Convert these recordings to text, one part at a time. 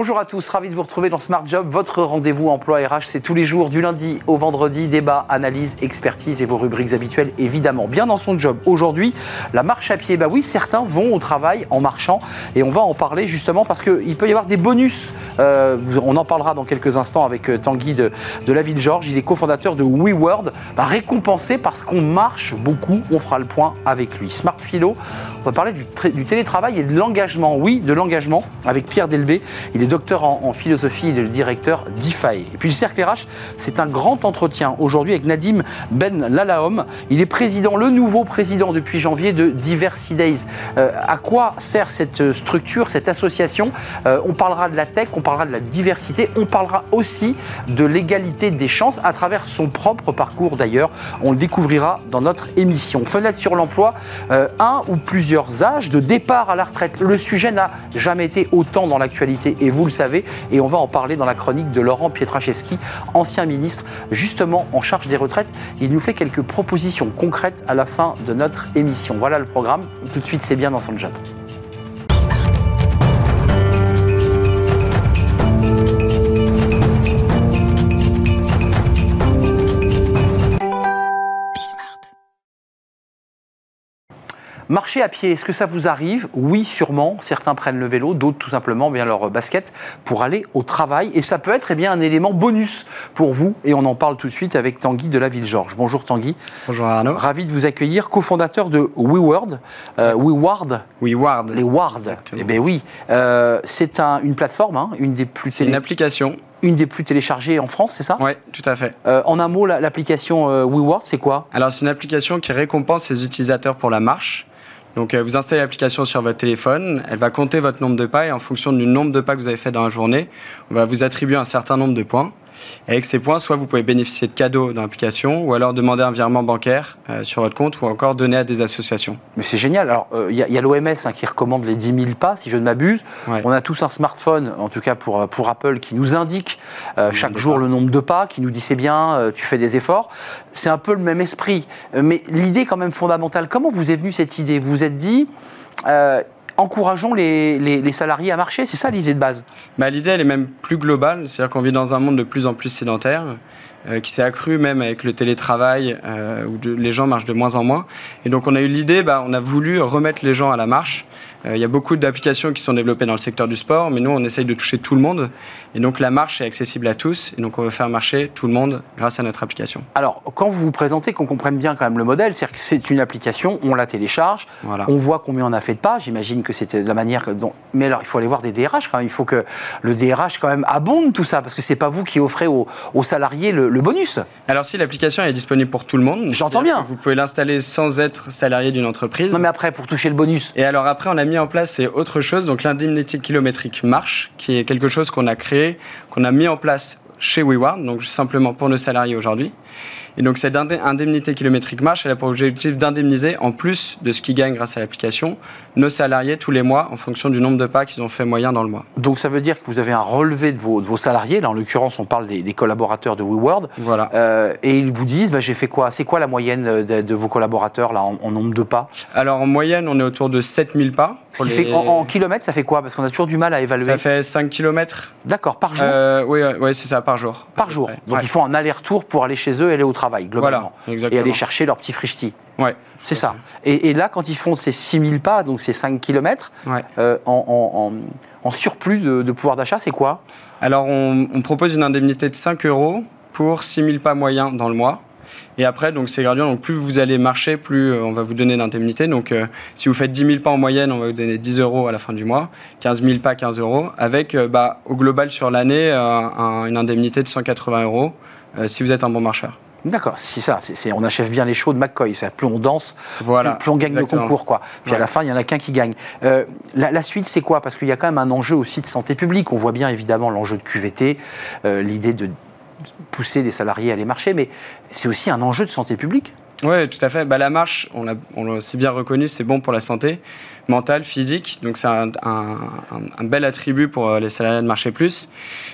Bonjour à tous, ravi de vous retrouver dans Smart Job. Votre rendez-vous emploi RH, c'est tous les jours, du lundi au vendredi. Débat, analyse, expertise et vos rubriques habituelles, évidemment. Bien dans son job. Aujourd'hui, la marche à pied. Bah oui, certains vont au travail en marchant et on va en parler justement parce qu'il peut y avoir des bonus. Euh, on en parlera dans quelques instants avec euh, Tanguy de, de la Ville Georges. Il est cofondateur de WeWorld, bah, récompensé parce qu'on marche beaucoup. On fera le point avec lui. Smart Philo, on va parler du, télétravail et de l'engagement. Oui, de l'engagement avec Pierre Delbé. Docteur en, philosophie, il est le directeur d'IFAE. Et puis le Cercle RH, c'est un grand entretien aujourd'hui avec Nadim Ben Lalaom. Il est président, le nouveau président depuis janvier de Diversity Days. Euh, à quoi sert cette structure, cette association? Euh, On parlera de la tech, on parlera de la diversité, on parlera aussi de l'égalité des chances à travers son propre parcours d'ailleurs. On le découvrira dans notre émission. Fenêtre sur l'emploi, euh, un ou plusieurs âges de départ à la retraite. Le sujet n'a jamais été autant dans l'actualité et vous le savez, et on va en parler dans la chronique de Laurent Pietraszewski, ancien ministre justement en charge des retraites. Il nous fait quelques propositions concrètes à la fin de notre émission. Voilà le programme. Tout de suite, c'est bien dans son job. Marcher à pied, est-ce que ça vous arrive Oui, sûrement. Certains prennent le vélo, d'autres tout simplement bien leur basket pour aller au travail. Et ça peut être eh bien, un élément bonus pour vous. Et on en parle tout de suite avec Tanguy de la Ville Georges. Bonjour Tanguy. Bonjour Arnaud. Ravi de vous accueillir, cofondateur de WeWord. Euh, WeWard. WeWard. Les Wards. Eh bien oui. Euh, c'est un, une plateforme, hein, une des plus. C'est une application une des plus téléchargées en France, c'est ça? Oui, tout à fait. Euh, en un mot, l'application euh, WeWord, c'est quoi? Alors, c'est une application qui récompense ses utilisateurs pour la marche. Donc euh, vous installez l'application sur votre téléphone, elle va compter votre nombre de pas et en fonction du nombre de pas que vous avez fait dans la journée, on va vous attribuer un certain nombre de points. Et avec ces points, soit vous pouvez bénéficier de cadeaux dans l'application, ou alors demander un virement bancaire euh, sur votre compte, ou encore donner à des associations. Mais c'est génial. Alors, il euh, y a, l'OMS hein, qui recommande les 10 000 pas, si je ne m'abuse. On a tous un smartphone, en tout cas pour, euh, pour Apple, qui nous indique chaque jour le nombre de pas, qui nous dit c'est bien, tu fais des efforts. C'est un peu le même esprit. Mais l'idée quand même fondamentale, comment vous est venue cette idée? Vous vous êtes dit encourageons les, salariés à marcher. C'est ça l'idée de base bah, L'idée, elle est même plus globale. C'est-à-dire qu'on vit dans un monde de plus en plus sédentaire, euh, qui s'est accru même avec le télétravail, euh, où les gens marchent de moins en moins. Et donc, on a eu l'idée, bah, on a voulu remettre les gens à la marche. Euh, il y a beaucoup d'applications qui sont développées dans le secteur du sport, mais nous, on essaye de toucher tout le monde. Et donc, la marche est accessible à tous. Et donc, on veut faire marcher tout le monde grâce à notre application. Alors, quand vous vous présentez, qu'on comprenne bien quand même le modèle, c'est que c'est une application, on la télécharge, on voit combien on a fait de pas. J'imagine que c'était la manière dont. Mais alors, il faut aller voir des DRH quand même. Il faut que le DRH quand même abonde tout ça, parce que c'est pas vous qui offrez aux, salariés le, le, bonus. Alors, si l'application est disponible pour tout le monde, j'entends bien. Vous pouvez l'installer sans être salarié d'une entreprise. Non, mais après, pour toucher le bonus. Et alors, après, on a mis en place autre chose. Donc l'indemnité kilométrique marche, qui est quelque chose qu'on a créé, qu'on a mis en place chez WeWard, donc simplement pour nos salariés aujourd'hui. Et donc cette indemnité kilométrique marche, elle a pour objectif d'indemniser, en plus de ce qu'ils gagnent grâce à l'application, nos salariés tous les mois en fonction du nombre de pas qu'ils ont fait moyen dans le mois. Donc ça veut dire que vous avez un relevé de vos, de vos salariés, là en l'occurrence on parle des, collaborateurs de WeWorld, voilà. Euh, et ils vous disent bah, j'ai fait quoi? C'est quoi la moyenne de, vos collaborateurs là en, nombre de pas? Alors en moyenne on est autour de 7000 pas. en, kilomètres ça fait quoi? Parce qu'on a toujours du mal à évaluer. Ça fait 5 km. D'accord, par jour? Euh, Oui, ouais, c'est ça, par jour. Par jour. Donc ils font un aller-retour pour aller chez eux et aller au travail globalement. et aller chercher leur petit frichti. Ouais. C'est ça. Et, là, quand ils font ces 6000 pas, donc ces 5 km, euh, en, surplus de, pouvoir d'achat, c'est quoi? Alors, on, propose une indemnité de 5 euros pour 6000 pas moyens dans le mois. Et après, donc c'est graduel. Donc plus vous allez marcher, plus euh, on va vous donner d'indemnité. Donc euh, si vous faites 10 000 pas en moyenne, on va vous donner 10 euros à la fin du mois. 15 000 pas, 15 euros. Avec bah, au global sur l'année, une indemnité de 180 euros si vous êtes un bon marcheur. D'accord, c'est ça. On achève bien les shows de McCoy. Plus on danse, voilà, plus, on gagne le concours. Quoi. Puis à la fin, il n'y en a qu'un qui gagne. Euh, la, suite, c'est quoi? Parce qu'il y a quand même un enjeu aussi de santé publique. On voit bien évidemment l'enjeu de QVT, euh, l'idée de pousser les salariés à aller marcher, mais c'est aussi un enjeu de santé publique. Oui, tout à fait. Bah, la marche, on l'a aussi bien reconnu, c'est bon pour la santé mentale, physique. Donc c'est un, bel attribut pour euh, les salariés de marcher plus.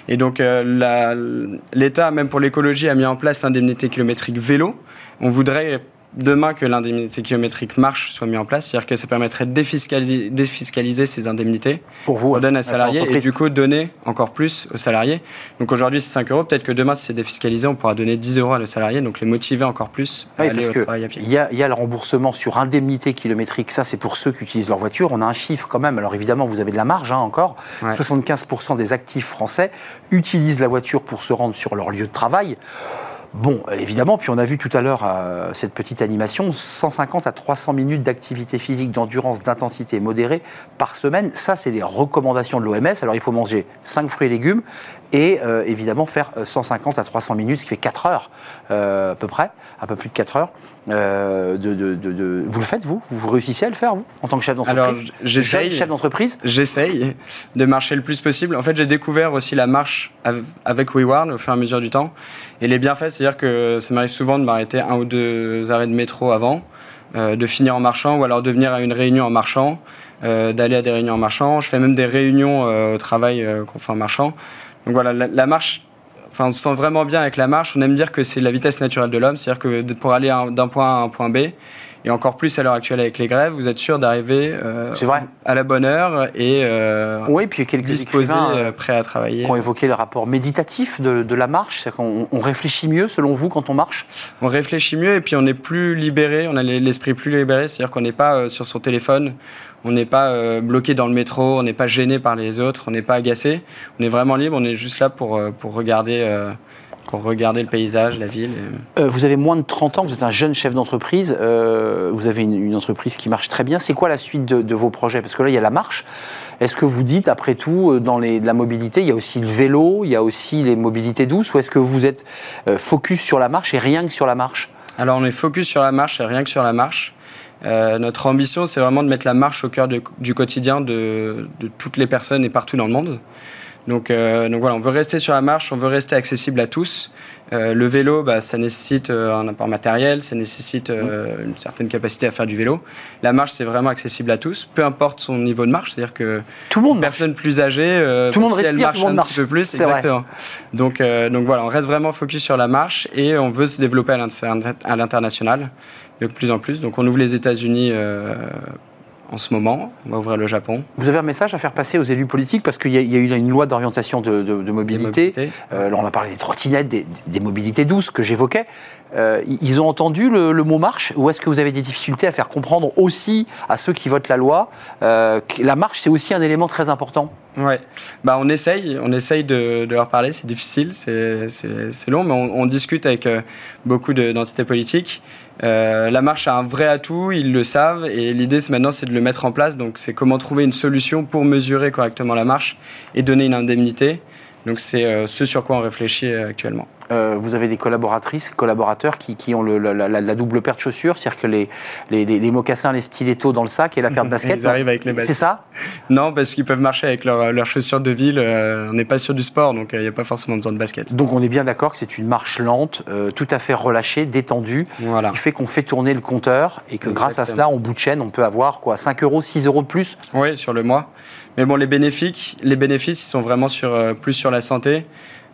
Et donc euh, l'État, même pour l'écologie, a mis en place l'indemnité kilométrique vélo. On voudrait demain que l'indemnité kilométrique marche, soit mis en place. C'est-à-dire que ça permettrait de défiscaliser, défiscaliser ces indemnités. Pour vous, On donne à avec salarié et du coup donner encore plus aux salariés. Donc aujourd'hui c'est 5 euros. Peut-être que demain si c'est défiscalisé, on pourra donner 10 euros à nos salariés. Donc les motiver encore plus à Oui, aller parce au que travail à pied. il y, a, il y a le remboursement sur indemnité kilométrique. Ça, c'est pour ceux qui utilisent leur voiture. On a un chiffre quand même. Alors évidemment, vous avez de la marge hein, encore. Ouais. 75% des actifs français utilisent la voiture pour se rendre sur leur lieu de travail. Bon, évidemment, puis on a vu tout à l'heure euh, cette petite animation, 150 à 300 minutes d'activité physique, d'endurance, d'intensité modérée par semaine. Ça, c'est les recommandations de l'OMS. Alors, il faut manger 5 fruits et légumes et euh, évidemment faire euh, 150 à 300 minutes, ce qui fait 4 heures euh, à peu près, un peu plus de 4 heures. euh, de, de- de- de- Vous le faites, vous? Vous réussissez à le faire, vous, en tant que chef Alors d'entreprise? j'essaye. Jeune chef d'entreprise? J'essaye de marcher le plus possible. En fait, j'ai découvert aussi la marche av- avec WeWarn au fur et à mesure du temps. Et les bienfaits, c'est-à-dire que ça m'arrive souvent de m'arrêter un ou deux arrêts de métro avant, euh, de finir en marchant ou alors de venir à une réunion en marchant, euh, d'aller à des réunions en marchant. Je fais même des réunions euh, au travail euh, qu'on fait en marchant. Donc voilà, la, la marche, enfin, on se sent vraiment bien avec la marche. On aime dire que c'est la vitesse naturelle de l'homme, c'est-à-dire que pour aller d'un point A à un point B, et encore plus à l'heure actuelle avec les grèves, vous êtes sûr d'arriver euh, à la bonne heure et euh, Oui, puis quelques disposé, euh, prêt à travailler. qui ont évoqué le rapport méditatif de, de la marche. C'est-à-dire qu'on on réfléchit mieux, selon vous, quand on marche? On réfléchit mieux et puis on est plus libéré, on a l'esprit plus libéré, c'est-à-dire qu'on n'est pas euh, sur son téléphone, on n'est pas euh, bloqué dans le métro, on n'est pas gêné par les autres, on n'est pas agacé, on est vraiment libre, on est juste là pour, euh, pour, regarder, euh, pour regarder le paysage, la ville. Euh, vous avez moins de 30 ans, vous êtes un jeune chef d'entreprise, euh, vous avez une, une entreprise qui marche très bien. C'est quoi la suite de, de vos projets? Parce que là, il y a la marche. Est-ce que vous dites, après tout, dans les, la mobilité, il y a aussi le vélo, il y a aussi les mobilités douces, ou est-ce que vous êtes focus sur la marche et rien que sur la marche? Alors on est focus sur la marche et rien que sur la marche. Euh, notre ambition, c'est vraiment de mettre la marche au cœur de- du quotidien de, de toutes les personnes et partout dans le monde. Donc, euh, donc voilà, on veut rester sur la marche, on veut rester accessible à tous. Euh, le vélo, bah, ça nécessite un apport matériel, ça nécessite euh, une certaine capacité à faire du vélo. La marche, c'est vraiment accessible à tous, peu importe son niveau de marche. C'est-à-dire que Tout le monde une marche. personne plus âgée, Tout si elle marche tout le monde un marche. petit peu plus, exactement. Donc, donc voilà, on reste vraiment focus sur la marche et on veut se développer à l'international de plus en plus. Donc on ouvre les États-Unis euh, en ce moment, on va ouvrir le Japon. Vous avez un message à faire passer aux élus politiques? Parce qu'il y, a- il y a eu une loi d'orientation de, de- de mobilité. mobilités. Euh, là, on a parlé des trottinettes, des, des mobilités douces que j'évoquais. Euh, ils ont entendu le, le mot marche? Ou est-ce que vous avez des difficultés à faire comprendre aussi à ceux qui votent la loi euh, que la marche, c'est aussi un élément très important? Ouais, bah on essaye, on essaye de, de leur parler. C'est difficile, c'est long, mais on, on discute avec euh, beaucoup de- d'entités politiques. Euh, la marche a un vrai atout, ils le savent, et l'idée maintenant c'est de le mettre en place. Donc c'est comment trouver une solution pour mesurer correctement la marche et donner une indemnité. Donc c'est euh, ce sur quoi on réfléchit euh, actuellement. Euh, vous avez des collaboratrices, collaborateurs qui, qui ont le- la, la- la double paire de chaussures, c'est-à-dire que les, les, mocassins, les stilettos dans le sac et la paire de baskets. Ils arrivent avec les C'est baskets. ça? Non, parce qu'ils peuvent marcher avec leurs leurs chaussures de ville. euh, on n'est pas sur du sport, donc il n'y a pas forcément besoin de basket. Donc on est bien d'accord que c'est une marche lente, euh, tout à fait relâchée, détendue, Voilà. qui fait qu'on fait tourner le compteur et que grâce à cela, en bout de chaîne, on peut avoir quoi 5 euros, 6 euros de plus? Oui, sur le mois. Mais bon, les bénéfices, les bénéfices, ils sont vraiment sur, euh, plus sur la santé.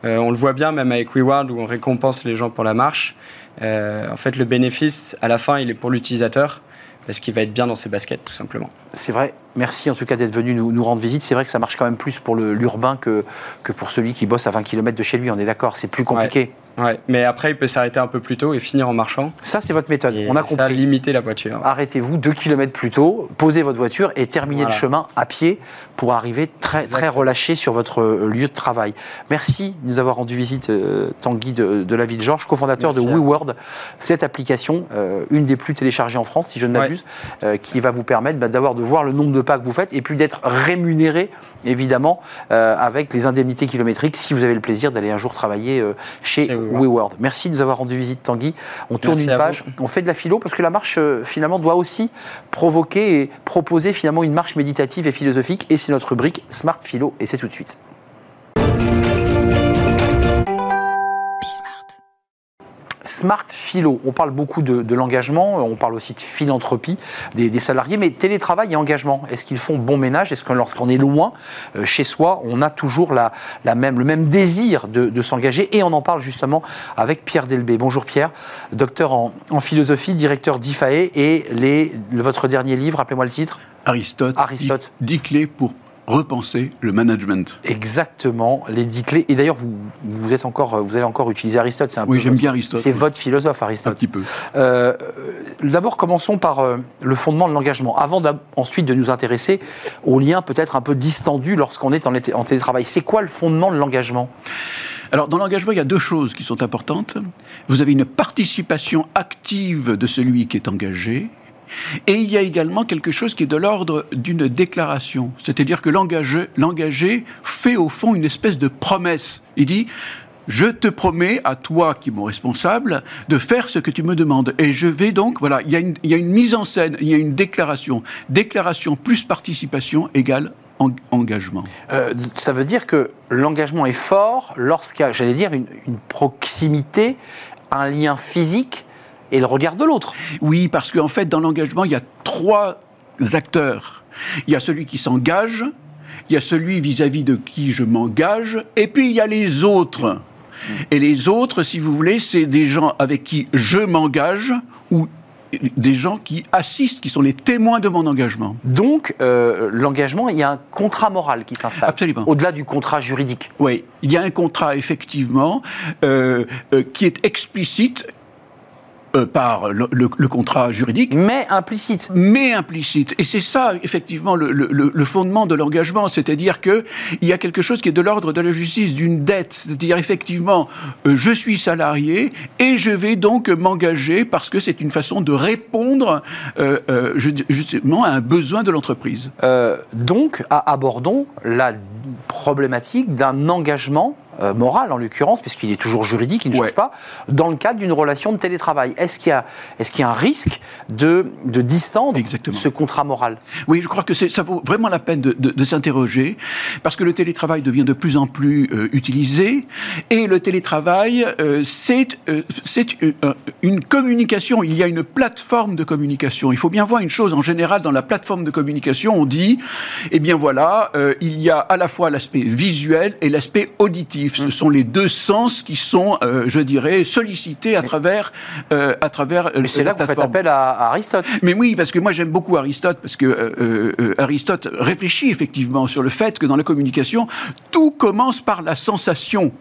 Euh, on le voit bien, même avec WeWard, où on récompense les gens pour la marche. Euh, en fait, le bénéfice, à la fin, il est pour l'utilisateur, parce qu'il va être bien dans ses baskets, tout simplement. C'est vrai. Merci en tout cas d'être venu nous, nous rendre visite. C'est vrai que ça marche quand même plus pour l'urbain que, que pour celui qui bosse à 20 km de chez lui. On est d'accord, c'est plus compliqué. Ouais. Mais après, il peut s'arrêter un peu plus tôt et finir en marchant. Ça, c'est votre méthode. Et on a ça, compris. limiter la voiture. Arrêtez-vous 2 km plus tôt, posez votre voiture et terminez Voilà. le chemin à pied pour arriver très, très relâché sur votre euh, lieu de travail. Merci de nous avoir rendu visite, euh, Tanguy de, de la ville Georges, cofondateur de Merci. WeWord. Cette application, euh, une des plus téléchargées en France, si je ne Ouais. m'abuse, euh, qui va vous permettre bah, d'avoir de voir le nombre de pas que vous faites et puis d'être rémunéré, évidemment, euh, avec les indemnités kilométriques si vous avez le plaisir d'aller un jour travailler euh, chez. WeWord. Merci de nous avoir rendu visite, Tanguy. On tourne Merci une vous. page, on fait de la philo parce que la marche, euh, finalement, doit aussi provoquer et proposer finalement une marche méditative et philosophique. Et c'est notre rubrique Smart Philo, et c'est tout de suite. Smart Philo. On parle beaucoup de, l'engagement, on parle aussi de philanthropie des, salariés, mais télétravail et engagement, est-ce qu'ils font bon ménage? Est-ce que lorsqu'on est loin, euh, chez soi, on a toujours la, même, le même désir de, s'engager? Et on en parle justement avec Pierre Delbé. Bonjour Pierre, docteur en, philosophie, directeur d'IFAE et les, votre dernier livre, rappelez-moi le titre Aristote. Aristote. 10 clés pour repenser le management. Exactement, les dix clés. Et d'ailleurs, vous, vous, êtes encore, vous allez encore utiliser Aristote. Un oui, j'aime bien Aristote. C'est votre philosophe, Aristote. Un petit peu. Euh, d'abord, commençons par euh, le fondement de l'engagement, avant ensuite de nous intéresser aux liens peut-être un peu distendus lorsqu'on est en, en télétravail. C'est quoi le fondement de l'engagement? Alors, dans l'engagement, il y a deux choses qui sont importantes. Vous avez une participation active de celui qui est engagé, et il y a également quelque chose qui est de l'ordre d'une déclaration. C'est-à-dire que l'engagé fait au fond une espèce de promesse. Il dit, je te promets à toi qui mon responsable de faire ce que tu me demandes. Et je vais donc, voilà, il y a une, mise en scène, il y a une déclaration. Déclaration plus participation égale engagement. Euh, ça veut dire que l'engagement est fort lorsqu'il y a, j'allais dire, une proximité, un lien physique et le regard de l'autre. Oui, parce qu'en fait, dans l'engagement, il y a trois acteurs. Il y a celui qui s'engage, il y a celui vis-à-vis de qui je m'engage, et puis il y a les autres. Et les autres, si vous voulez, c'est des gens avec qui je m'engage ou des gens qui assistent, qui sont les témoins de mon engagement. Donc, euh, l'engagement, il y a un contrat moral qui s'installe. Absolument. Au-delà du contrat juridique. Oui, il y a un contrat, effectivement, euh, euh, qui est explicite euh, par le, contrat juridique. Mais implicite. Mais implicite. Et c'est ça, effectivement, le, le fondement de l'engagement. C'est-à-dire qu'il y a quelque chose qui est de l'ordre de la justice, d'une dette. C'est-à-dire, effectivement, euh, je suis salarié et je vais donc m'engager parce que c'est une façon de répondre euh, justement à un besoin de l'entreprise. donc, abordons la problématique d'un engagement euh, moral en l'occurrence, puisqu'il est toujours juridique, il ne change pas, dans le cadre d'une relation de télétravail. Est-ce qu'il y, est y, a un risque de, de distendre ce contrat moral? Oui, je crois que ça vaut vraiment la peine de, de, s'interroger, parce que le télétravail devient de plus en plus euh, utilisé, et le télétravail, euh, c'est une communication, il y a une plateforme de communication. Il faut bien voir une chose, en général, dans la plateforme de communication, on dit, eh bien voilà, il y a à la fois l'aspect visuel et l'aspect auditif. Ce sont les deux sens qui sont, euh, je dirais, sollicités à travers, euh, à travers. Euh, Mais c'est là que vous faites appel à, Aristote. Mais oui, parce que moi j'aime beaucoup Aristote parce que Aristote réfléchit effectivement sur le fait que dans la communication, tout commence par la sensation.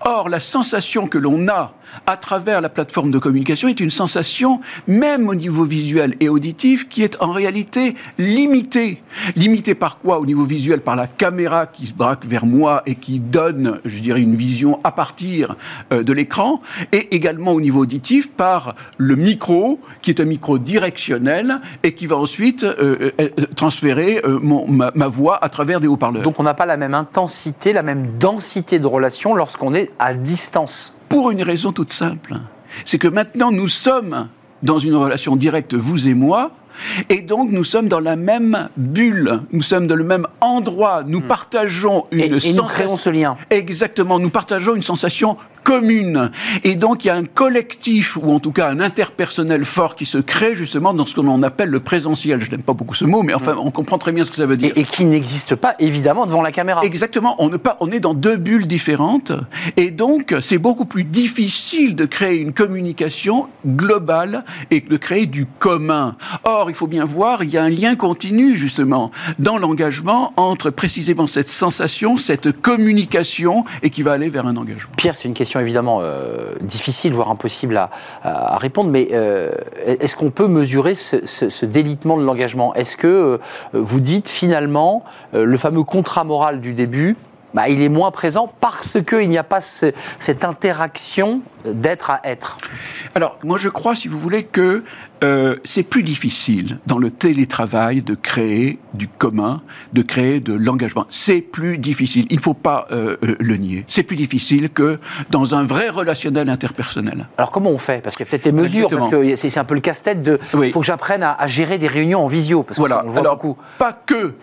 Or, la sensation que l'on a à travers la plateforme de communication est une sensation, même au niveau visuel et auditif, qui est en réalité limitée. Limitée par quoi? Au niveau visuel Par la caméra qui se braque vers moi et qui donne, je dirais, une vision à partir euh, de l'écran, et également au niveau auditif par le micro, qui est un micro directionnel et qui va ensuite euh, euh, transférer ma, voix à travers des haut-parleurs. Donc on n'a pas la même intensité, la même densité de relation lorsqu'on est à distance pour une raison toute simple. C'est que maintenant nous sommes dans une relation directe, vous et moi, et donc, nous sommes dans la même bulle, nous sommes dans le même endroit, nous hmm. partageons une et, et nous créons ce lien. Exactement, nous partageons une sensation commune. Et donc, il y a un collectif, ou en tout cas un interpersonnel fort qui se crée justement dans ce qu'on appelle le présentiel. Je n'aime pas beaucoup ce mot, mais enfin, hmm. on comprend très bien ce que ça veut dire. Et, qui n'existe pas, évidemment, devant la caméra. Exactement, on, ne pas, on est dans deux bulles différentes, et donc, c'est beaucoup plus difficile de créer une communication globale et de créer du commun. Or, il faut bien voir, il y a un lien continu, justement, dans l'engagement entre précisément cette sensation, cette communication, et qui va aller vers un engagement. Pierre, c'est une question évidemment euh, difficile, voire impossible à, répondre, mais euh, est-ce qu'on peut mesurer ce, délitement de l'engagement? Est-ce que euh, vous dites finalement le fameux contrat moral du début bah, il est moins présent parce qu'il n'y a pas cette interaction d'être à être? Alors, moi je crois, si vous voulez, que euh, c'est plus difficile dans le télétravail de créer du commun, de créer de l'engagement. C'est plus difficile. Il ne faut pas euh, euh, le nier. C'est plus difficile que dans un vrai relationnel interpersonnel. Alors comment on fait? Parce qu'il y a peut-être des mesures, parce que c'est un peu le casse-tête de. Il faut que j'apprenne à, gérer des réunions en visio, parce voilà. Alors, pas que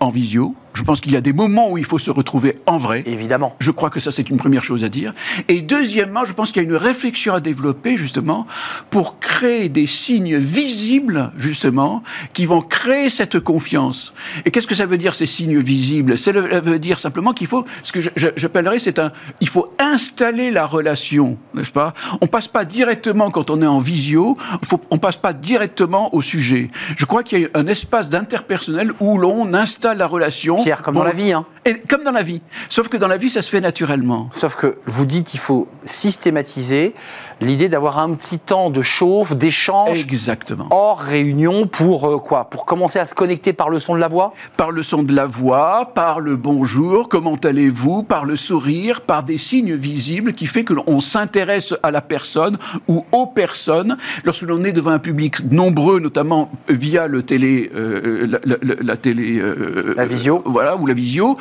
en visio, Je pense qu'il y a des moments où il faut se retrouver en vrai. Évidemment. Je crois que ça, c'est une première chose à dire. Et deuxièmement, je pense qu'il y a une réflexion à développer, justement, pour créer des signes visibles, justement, qui vont créer cette confiance. Et qu'est-ce que ça veut dire, ces signes visibles? Ça veut dire simplement qu'il faut, ce que j'appellerais, c'est un, il faut installer la relation, n'est-ce pas? On passe pas directement quand on est en visio, faut, on passe pas directement au sujet. Je crois qu'il y a un espace d'interpersonnel où l'on installe la relation. Pierre, comme dans la vie, hein et, Comme dans la vie. Sauf que dans la vie, ça se fait naturellement. Sauf que vous dites qu'il faut systématiser l'idée d'avoir un petit temps de chauffe, d'échange. Exactement. Hors réunion pour euh, quoi? Pour commencer à se connecter par le son de la voix? Par le son de la voix, par le bonjour, comment allez-vous, par le sourire, par des signes visibles qui fait que l'on s'intéresse à la personne ou aux personnes. Lorsque l'on est devant un public nombreux, notamment via le télé, euh, la, télé, euh, la visio, voilà, ou la visio,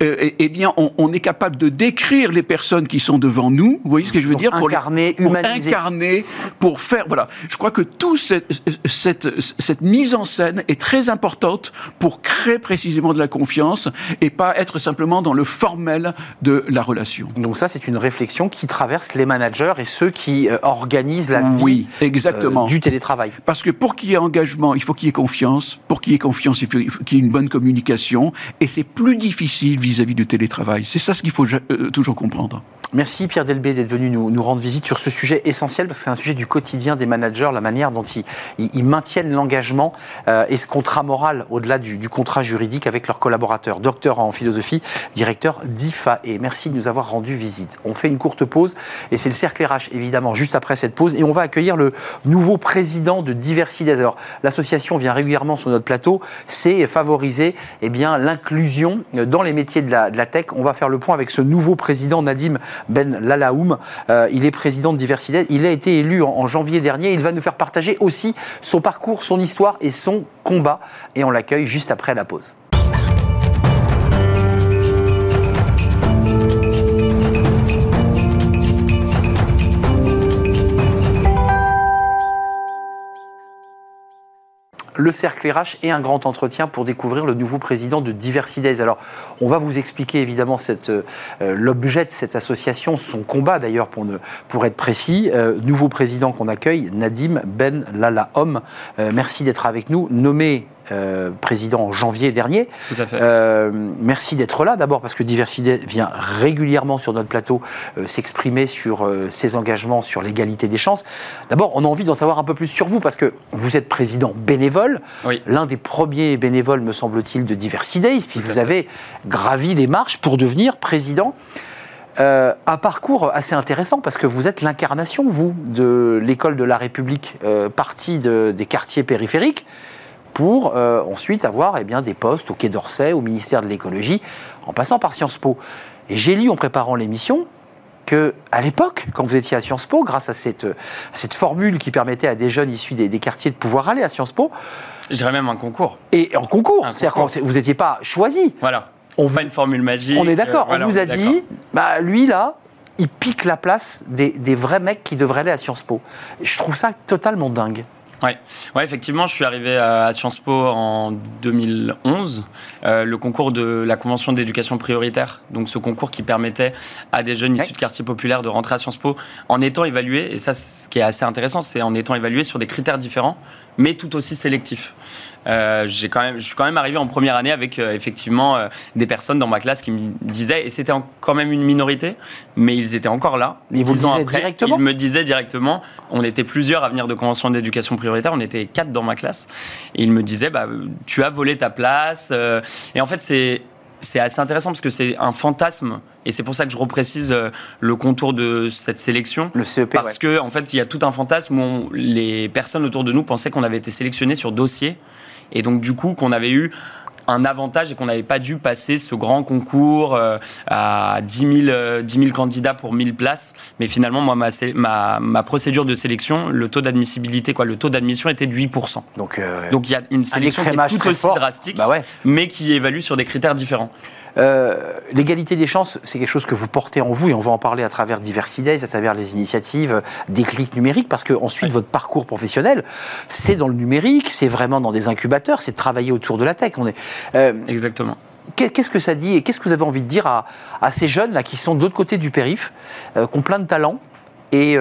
eh bien, on, est capable de décrire les personnes qui sont devant nous. Vous voyez ce que je veux dire Pour incarner, incarner, pour faire. Voilà. Je crois que toute cette, cette, mise en scène est très importante pour créer précisément de la confiance et pas être simplement dans le formel de la relation. Donc, ça, c'est une réflexion qui traverse les managers et ceux qui euh, organisent la vie oui, exactement. Euh, du télétravail. Parce que pour qu'il y ait engagement, il faut qu'il y ait confiance. Pour qu'il y ait confiance, il faut qu'il y ait une bonne communication. Et c'est plus difficile vis-à-vis du télétravail. C'est ça ce qu'il faut euh, toujours comprendre. Merci Pierre Delbé d'être venu nous, rendre visite sur ce sujet essentiel parce que c'est un sujet du quotidien des managers, la manière dont ils, maintiennent l'engagement euh, et ce contrat moral au-delà du, contrat juridique avec leurs collaborateurs. Docteur en philosophie, directeur d'IFA. Et merci de nous avoir rendu visite. On fait une courte pause et c'est le cercle RH évidemment juste après cette pause et on va accueillir le nouveau président de Diversides. Alors l'association vient régulièrement sur notre plateau, c'est favoriser eh bien l'inclusion dans les métiers de la, de la tech. On va faire le point avec ce nouveau président Nadim ben Lalaoum. Euh, il est président de Diversité. Il a été élu en, janvier dernier. Il va nous faire partager aussi son parcours, son histoire et son combat. Et on l'accueille juste après la pause. Le cercle RH et un grand entretien pour découvrir le nouveau président de Diversidays. Alors, on va vous expliquer évidemment euh, l'objet de cette association, son combat d'ailleurs pour, être précis. Euh, nouveau président qu'on accueille, Nadim Ben Lala. Euh, merci d'être avec nous. Nommé euh, président en janvier dernier. Tout à fait. Euh, merci d'être là d'abord parce que Diversité vient régulièrement sur notre plateau euh, s'exprimer sur ses engagements sur l'égalité des chances. D'abord, on a envie d'en savoir un peu plus sur vous parce que vous êtes président bénévole, l'un des premiers bénévoles, me semble-t-il, de Diversité. Puis vous avez gravi les marches pour devenir président. un parcours assez intéressant parce que vous êtes l'incarnation, vous, de l'école de la République, partie des quartiers périphériques pour euh, ensuite avoir eh bien, des postes au Quai d'Orsay, au ministère de l'écologie, en passant par Sciences Po. Et j'ai lu en préparant l'émission que à l'époque, quand vous étiez à Sciences Po, grâce à cette, cette formule qui permettait à des jeunes issus des, quartiers de pouvoir aller à Sciences Po, je dirais même un concours. Et en concours, c'est-à-dire que vous n'étiez pas choisi. Voilà. On pas une formule magique. On est d'accord. on vous a dit, bah lui là, il pique la place des, des, vrais mecs qui devraient aller à Sciences Po. Je trouve ça totalement dingue. Ouais. ouais, effectivement, je suis arrivé à Sciences Po en 2011, euh, le concours de la Convention d'éducation prioritaire, donc ce concours qui permettait à des jeunes issus de quartiers populaires de rentrer à Sciences Po en étant évalués, et ça, ce qui est assez intéressant, c'est en étant évalués sur des critères différents, mais tout aussi sélectifs. Euh, j'ai quand même, je suis quand même arrivé en première année avec euh, effectivement euh, des personnes dans ma classe qui me disaient, et c'était quand même une minorité, mais ils étaient encore là. Mais vous après, directement Ils me disaient directement, on était plusieurs à venir de convention d'éducation prioritaire, on était quatre dans ma classe, et ils me disaient, bah, tu as volé ta place. et en fait, c'est c'est assez intéressant parce que c'est un fantasme et c'est pour ça que je reprécise le contour de cette sélection. Le CEP. Parce qu'en en fait, il y a tout un fantasme où les personnes autour de nous pensaient qu'on avait été sélectionnés sur dossier et donc, du coup, qu'on avait eu un avantage et qu'on n'avait pas dû passer ce grand concours euh, à 10 000, euh, candidats pour 1000 places. Mais finalement, moi, ma, ma, procédure de sélection, le taux d'admissibilité, quoi, le taux d'admission était de 8%. Donc, euh, Donc il y a une sélection qui est tout aussi drastique, bah mais qui évalue sur des critères différents. Euh, l'égalité des chances, c'est quelque chose que vous portez en vous et on va en parler à travers Diversidays, à travers les initiatives, des clics numériques, parce que ensuite votre parcours professionnel, c'est dans le numérique, c'est vraiment dans des incubateurs, c'est de travailler autour de la tech. On est, euh, Exactement. Qu'est-ce que ça dit et qu'est-ce que vous avez envie de dire à, ces jeunes là qui sont de l'autre côté du périph, qui ont plein de talents et,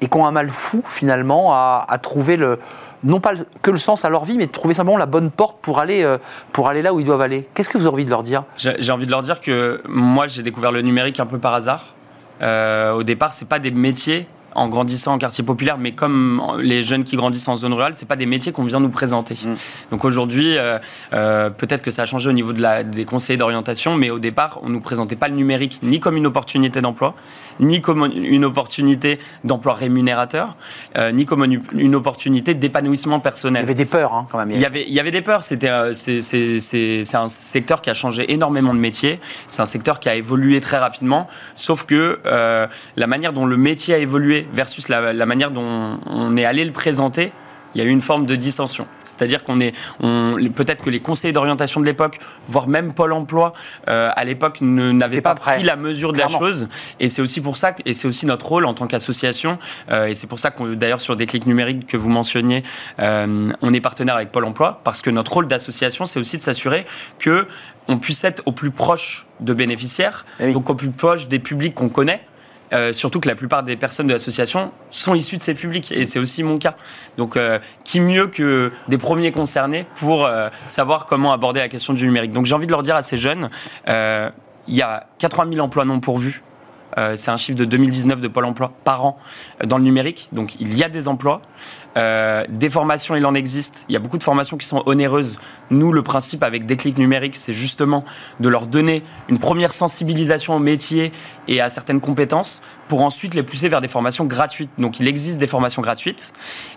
qui ont un mal fou finalement à, trouver le, non pas que le sens à leur vie, mais de trouver simplement la bonne porte pour aller, pour aller là où ils doivent aller. Qu'est-ce que vous avez envie de leur dire? J'ai envie de leur dire que moi j'ai découvert le numérique un peu par hasard. au départ, c'est pas des métiers en grandissant en quartier populaire, mais comme les jeunes qui grandissent en zone rurale, c'est pas des métiers qu'on vient nous présenter. Mm. Donc aujourd'hui, euh, euh, peut-être que ça a changé au niveau de la, des conseillers d'orientation, mais au départ, on nous présentait pas le numérique ni comme une opportunité d'emploi, ni comme une opportunité d'emploi rémunérateur, euh, ni comme une, opportunité d'épanouissement personnel. Il y avait des peurs hein, quand même. Il y avait, il y avait des peurs. C'était, c'est, un secteur qui a changé énormément de métiers. C'est un secteur qui a évolué très rapidement. Sauf que la manière dont le métier a évolué versus la, manière dont on est allé le présenter, il y a eu une forme de dissension. C'est-à-dire qu'on est, peut-être que les conseillers d'orientation de l'époque, voire même Pôle Emploi, euh, à l'époque, n'avaient pas, pris la mesure de la chose. Et c'est aussi pour ça, et c'est aussi notre rôle en tant qu'association. Euh, et c'est pour ça qu'on, d'ailleurs, sur Déclic numérique que vous mentionniez, euh, on est partenaire avec Pôle Emploi, parce que notre rôle d'association, c'est aussi de s'assurer que on puisse être au plus proche de bénéficiaires, eh donc au plus proche des publics qu'on connaît. Euh, surtout que la plupart des personnes de l'association sont issues de ces publics, et c'est aussi mon cas. Donc, euh, qui mieux que des premiers concernés pour euh, savoir comment aborder la question du numérique. Donc, j'ai envie de leur dire à ces jeunes, il y a 80 000 emplois non pourvus. c'est un chiffre de 2019 de Pôle Emploi par an dans le numérique. Donc, il y a des emplois. Euh, des formations, il en existe. Il y a beaucoup de formations qui sont onéreuses. Nous, le principe avec Déclic Numérique, c'est justement de leur donner une première sensibilisation au métier et à certaines compétences pour ensuite les pousser vers des formations gratuites. Donc, il existe des formations gratuites.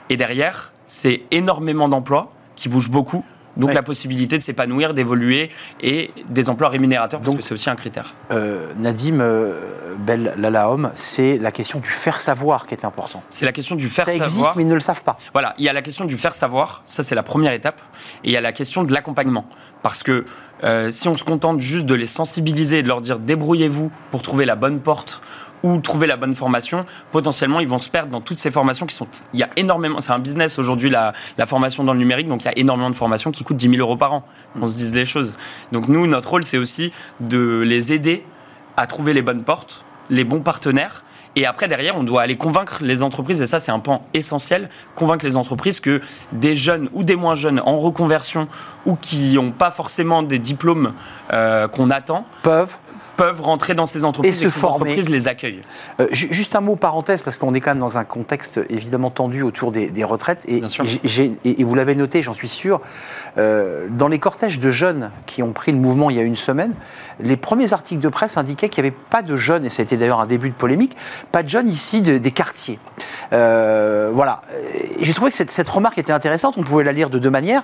Et derrière, c'est énormément d'emplois qui bougent beaucoup. Donc la possibilité de s'épanouir, d'évoluer et des emplois rémunérateurs, parce que c'est aussi un critère. Euh, Nadim euh, Bel Lalahomme, c'est la question du faire savoir qui est important. C'est la question du faire savoir. Ça existe, mais ils ne le savent pas. Voilà, il y a la question du faire savoir, ça c'est la première étape, et il y a la question de l'accompagnement. Parce que euh, si on se contente juste de les sensibiliser et de leur dire débrouillez-vous pour trouver la bonne porte ou trouver la bonne formation, potentiellement ils vont se perdre dans toutes ces formations qui sont. Il y a énormément. C'est un business aujourd'hui la, formation dans le numérique, donc il y a énormément de formations qui coûtent 10 000 euros par an. On se dise les choses. Donc nous, notre rôle, c'est aussi de les aider à trouver les bonnes portes, les bons partenaires. Et après, derrière, on doit aller convaincre les entreprises, et ça, c'est un point essentiel, convaincre les entreprises que des jeunes ou des moins jeunes en reconversion ou qui n'ont pas forcément des diplômes euh, qu'on attend peuvent peuvent rentrer dans ces entreprises et, que ces entreprises les accueillent. Euh, juste un mot parenthèse, parce qu'on est quand même dans un contexte évidemment tendu autour des, retraites. Et, et, vous l'avez noté, j'en suis sûr, euh, dans les cortèges de jeunes qui ont pris le mouvement il y a une semaine, les premiers articles de presse indiquaient qu'il n'y avait pas de jeunes, et ça a été d'ailleurs un début de polémique, pas de jeunes ici des quartiers. Euh, voilà. J'ai trouvé que cette, cette remarque était intéressante, on pouvait la lire de deux manières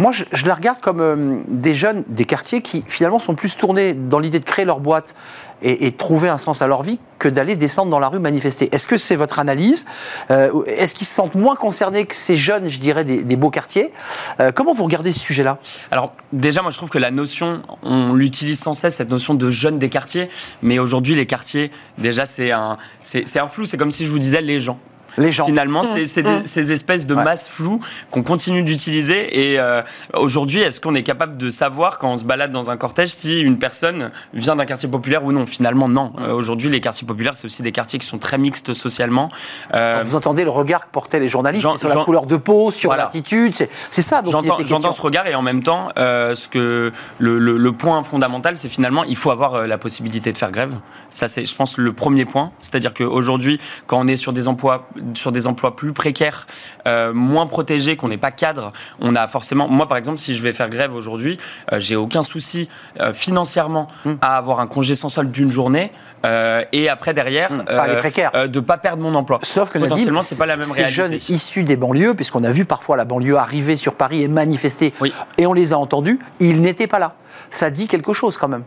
moi, je, la regarde comme euh, des jeunes des quartiers qui, finalement, sont plus tournés dans l'idée de créer leur boîte et, trouver un sens à leur vie que d'aller descendre dans la rue manifester. Est-ce que c'est votre analyse euh, Est-ce qu'ils se sentent moins concernés que ces jeunes, je dirais, des, beaux quartiers euh, Comment vous regardez ce sujet-là? Alors, déjà, moi, je trouve que la notion, on l'utilise sans cesse, cette notion de jeunes des quartiers. Mais aujourd'hui, les quartiers, déjà, c'est un, c'est un flou. C'est comme si je vous disais les gens. Les gens. Finalement, mmh. c'est mmh. ces espèces de masses floues qu'on continue d'utiliser. Et euh, aujourd'hui, est-ce qu'on est capable de savoir quand on se balade dans un cortège si une personne vient d'un quartier populaire ou non? Finalement, non. Mmh. Euh, aujourd'hui, les quartiers populaires, c'est aussi des quartiers qui sont très mixtes socialement. Euh, vous entendez le regard que portaient les journalistes sur la couleur de peau, sur l'attitude. C'est ça. J'entends ce regard et en même temps, ce que le, le point fondamental, c'est finalement, il faut avoir la possibilité de faire grève. Ça, c'est, je pense, le premier point. C'est-à-dire qu'aujourd'hui, quand on est sur des emplois, sur des emplois plus précaires, euh, moins protégés, qu'on n'est pas cadre, on a forcément. Moi, par exemple, si je vais faire grève aujourd'hui, euh, j'ai aucun souci euh, financièrement hmm. à avoir un congé sans solde d'une journée. et après derrière, mmh, pas les de pas perdre mon emploi. Sauf que potentiellement c'est pas la même ces réalité. jeunes issus des banlieues, puisqu'on a vu parfois la banlieue arriver sur Paris et manifester, et on les a entendus, ils n'étaient pas là. Ça dit quelque chose quand même.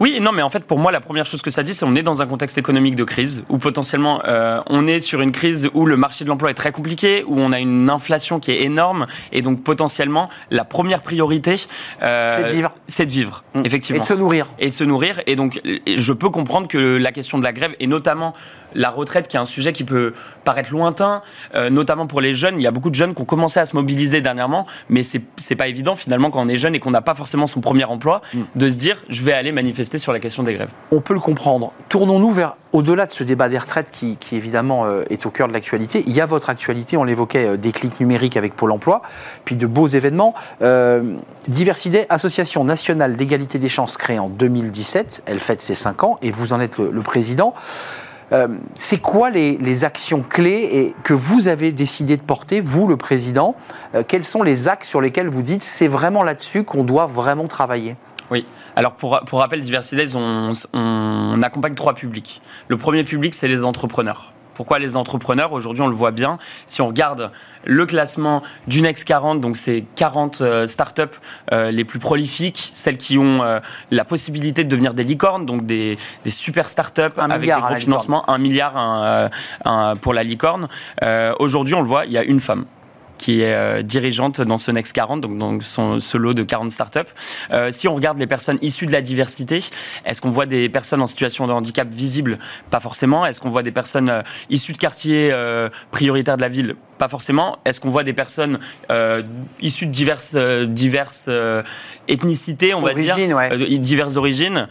Oui, non, mais en fait, pour moi, la première chose que ça dit, c'est qu'on est dans un contexte économique de crise, où potentiellement, euh, on est sur une crise où le marché de l'emploi est très compliqué, où on a une inflation qui est énorme, et donc potentiellement, la première priorité, euh, c'est de vivre. C'est de vivre, mmh. effectivement. Et de se nourrir. Et de se nourrir. Et donc, je peux comprendre que la question de la grève, et notamment la retraite, qui est un sujet qui peut paraître lointain, euh, notamment pour les jeunes. Il y a beaucoup de jeunes qui ont commencé à se mobiliser dernièrement, mais c'est c'est pas évident finalement quand on est jeune et qu'on n'a pas forcément son premier emploi, Mm. de se dire je vais aller manifester sur la question des grèves. On peut le comprendre. Tournons-nous vers, au-delà de ce débat des retraites qui, qui, évidemment euh, est au cœur de l'actualité. Il y a votre actualité, on l'évoquait, euh, des clics numériques avec Pôle emploi, puis de beaux événements. Diversité, association nationale d'égalité des chances créée en 2017, elle fête ses 5 ans et vous en êtes le, le président. Euh, c'est quoi les, actions clés et que vous avez décidé de porter, vous le président? Euh, Quels sont les axes sur lesquels vous dites c'est vraiment là-dessus qu'on doit vraiment travailler? Oui. Alors pour, pour rappel, Diversidays, on accompagne trois publics. Le premier public, c'est les entrepreneurs. Pourquoi les entrepreneurs Aujourd'hui, on le voit bien. Si on regarde le classement du Next 40, donc c'est 40 euh, startups euh, les plus prolifiques, celles qui ont euh, la possibilité de devenir des licornes, donc des, des super startups Un avec des gros financements, un milliard un, un- pour la licorne. Aujourd'hui, on le voit, il y a une femme qui est euh, dirigeante dans ce Next 40, donc dans son, ce lot de 40 startups. Euh, si on regarde les personnes issues de la diversité, est-ce qu'on voit des personnes en situation de handicap visibles? Pas forcément. Est-ce qu'on voit des personnes euh, issues de quartiers prioritaires de la ville? Pas forcément. Est-ce qu'on voit des personnes issues de diverses, diverses ethnicités, on va Origines, dire, ouais. diverses origines?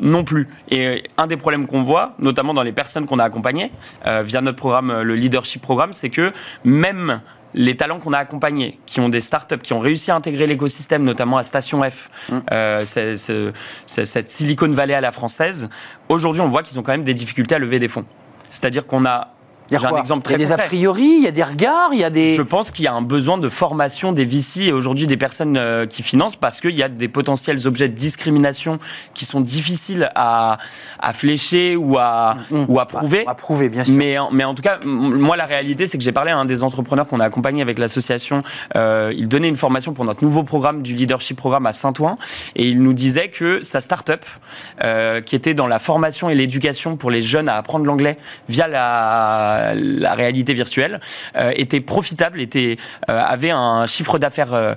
Non plus. Et un des problèmes qu'on voit, notamment dans les personnes qu'on a accompagnées euh, via notre programme, le Leadership Programme, c'est que même les talents qu'on a accompagnés, qui ont des startups, qui ont réussi à intégrer l'écosystème, notamment à Station F, euh, c'est- c'est- c'est- cette Silicon Valley à la française, aujourd'hui on voit qu'ils ont quand même des difficultés à lever des fonds. C'est-à-dire qu'on a... Il y a J'ai un quoi exemple Il y a très des a priori, il y a des regards, il y a des. Je pense qu'il y a un besoin de formation des VC et aujourd'hui des personnes euh, qui financent parce qu'il y a des potentiels objets de discrimination qui sont difficiles à, à flécher ou à, ou à prouver. À prouver, bien sûr. Mais en, mais en tout cas, moi, la réalité, c'est que j'ai parlé à un des entrepreneurs qu'on a accompagné avec l'association. Euh, il donnait une formation pour notre nouveau programme du leadership programme à Saint-Ouen. Et il nous disait que sa start-up, euh, qui était dans la formation et l'éducation pour les jeunes à apprendre l'anglais via la, la réalité virtuelle, euh, était profitable, était, euh, avait un chiffre d'affaires, euh,